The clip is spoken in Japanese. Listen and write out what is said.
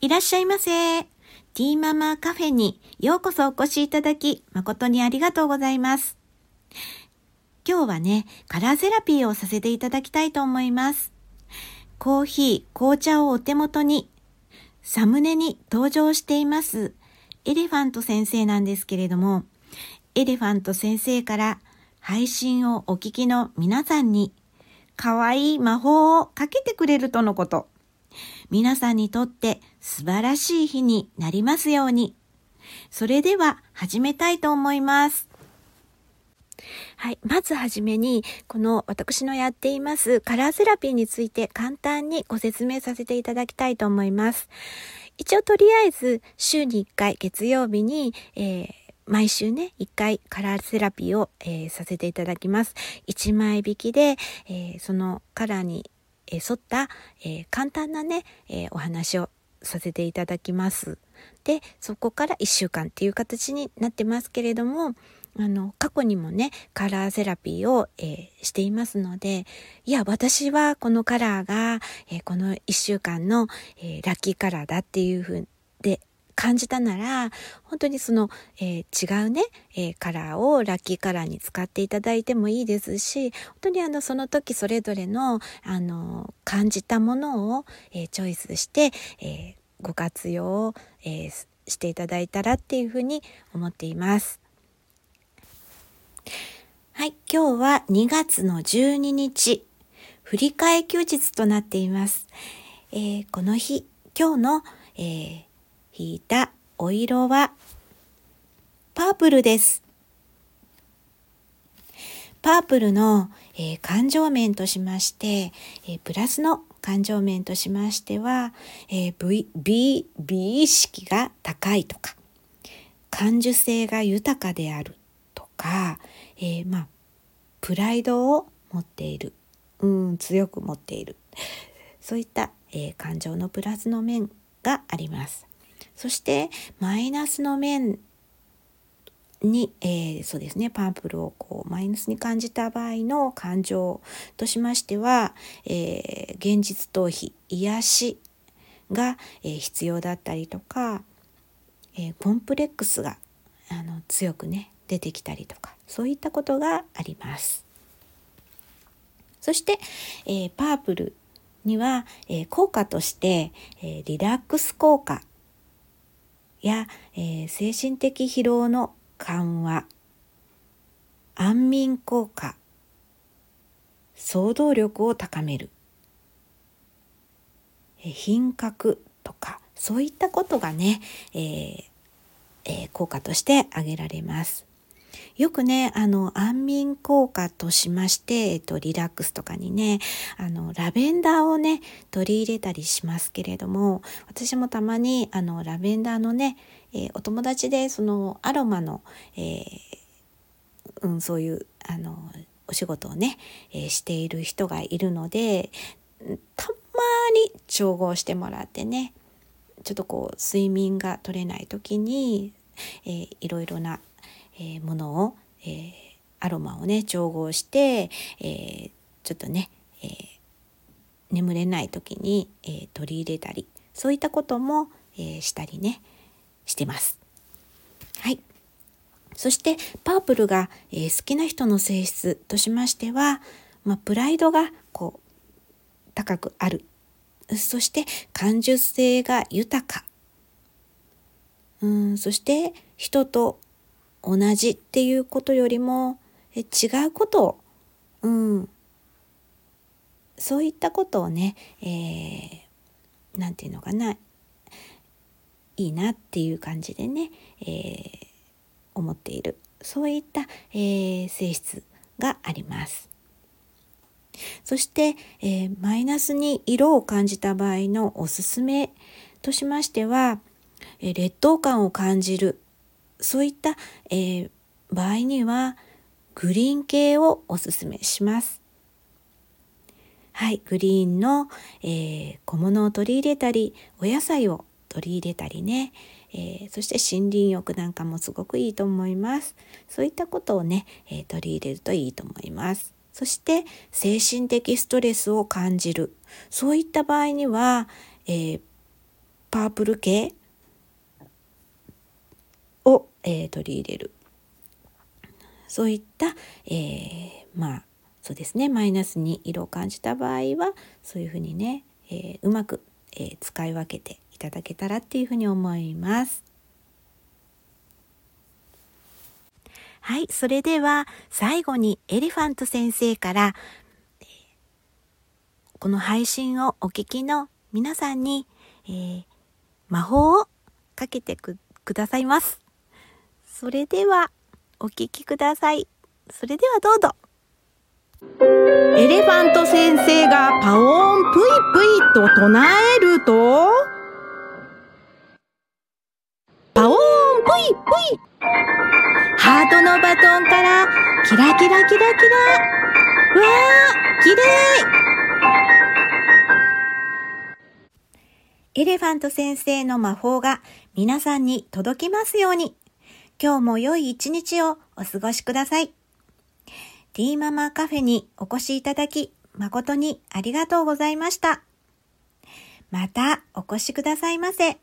いらっしゃいませ。ティーママカフェにようこそお越しいただき、誠にありがとうございます。今日はね、カラーセラピーをさせていただきたいと思います。コーヒー、紅茶をお手元に、サムネに登場しています、エレファント先生なんですけれども、エレファント先生から配信をお聞きの皆さんに、可愛い魔法をかけてくれるとのこと。皆さんにとって素晴らしい日になりますように。それでは始めたいと思います。はい。まずはじめに、この私のやっていますカラーセラピーについて簡単にご説明させていただきたいと思います。一応とりあえず週に1回月曜日に、えー毎週ね、1回カラーセラピーを、えー、させていただきます。1枚引きで、えー、そのカラーに、え沿った、え簡単なね、えお話をさせていただきます。で、そこから1週間っていう形になってますけれども、あの、過去にもね、カラーセラピーを、えー、していますので、いや、私はこのカラーが、えー、この1週間の、えー、ラッキーカラーだっていうふうで感じたなら、本当にその、え違うね、えカラーをラッキーカラーに使っていただいてもいいですし、本当にあの、その時それぞれの、あの、感じたものを、えチョイスして、えご活用を、えしていただいたらっていうふうに思っています。はい、今日は2月の12日、振り替え休日となっています。え、この日、今日の、え、引いたお色はパープルです。パープルの、えー、感情面としまして、えー、プラスの感情面としましては、えー、美美美意識が高いとか感受性が豊かであるとか、えー、まあプライドを持っている。うん強く持っている。そういった、えー、感情のプラスの面があります。そしてマイナスの面に、えー、そうですねパンプルをこうマイナスに感じた場合の感情としましては、えー、現実逃避癒しが、えー、必要だったりとか、えコンプレックスがあの強くね出てきたりとかそういったことがあります。そして、え、パープルには、え、効果として、え、リラックス効果や、え精神的疲労の緩和安眠効果想像力を高める、品格とかそういったことがね、えーえー、効果として挙げられます。よくね、あの、安眠効果としまして、えっと、リラックスとかにね、あの、ラベンダーをね、取り入れたりしますけれども、私もたまに、あの、ラベンダーのね、えー、お友達で、その、アロマの、えー、うん、そういう、あの、お仕事をね、えー、している人がいるので、たまに調合してもらってね、ちょっとこう睡眠が取れない時に、えー、いろいろなえ、ものを、え、アロマをね調合して、え、ちょっとね、え、眠れない時に、え、取り入れたりそういったことも、え、したりねしてます。はい。そしてパープルが、え、好きな人の性質としましては、まあ、プライドがこう高くある。そして感受性が豊か。うんそして人と同じっていうことよりもえ違うことを、うん、そういったことをね何、えー、て言うのかな。いいなっていう感じでね、えー、思っている。そういった、えー、性質があります。そして、えー、マイナスに色を感じた場合のおすすめとしましては、え、劣等感を感じるそういった、えー、場合にはグリーン系をおすすめします。はい、グリーンの、えー、小物を取り入れたりお野菜を取り入れたりね、えー、そして森林浴なんかもすごくいいと思います。そういったことをね、えー、取り入れるといいと思います。そして精神的ストレスを感じるそういった場合には、えー、パープル系、えー、取り入れる。そういった、えー、まあそうですねマイナスに色を感じた場合はそういうふうにね、えー、うまく、えー、使い分けていただけたらっていうふうに思います。はい、それでは最後にエレファント先生からこの配信をお聞きの皆さんに、えー、魔法をかけてくださいます。それではお聞きください。それではどうぞ。エレファント先生がパオーンプイプイと唱えると、パオーンプイプイハートのバトンからキラキラキラキラわー、きれいエレファント先生の魔法が皆さんに届きますように。今日も良い一日をお過ごしください。ティーママカフェにお越しいただき誠にありがとうございました。またお越しくださいませ。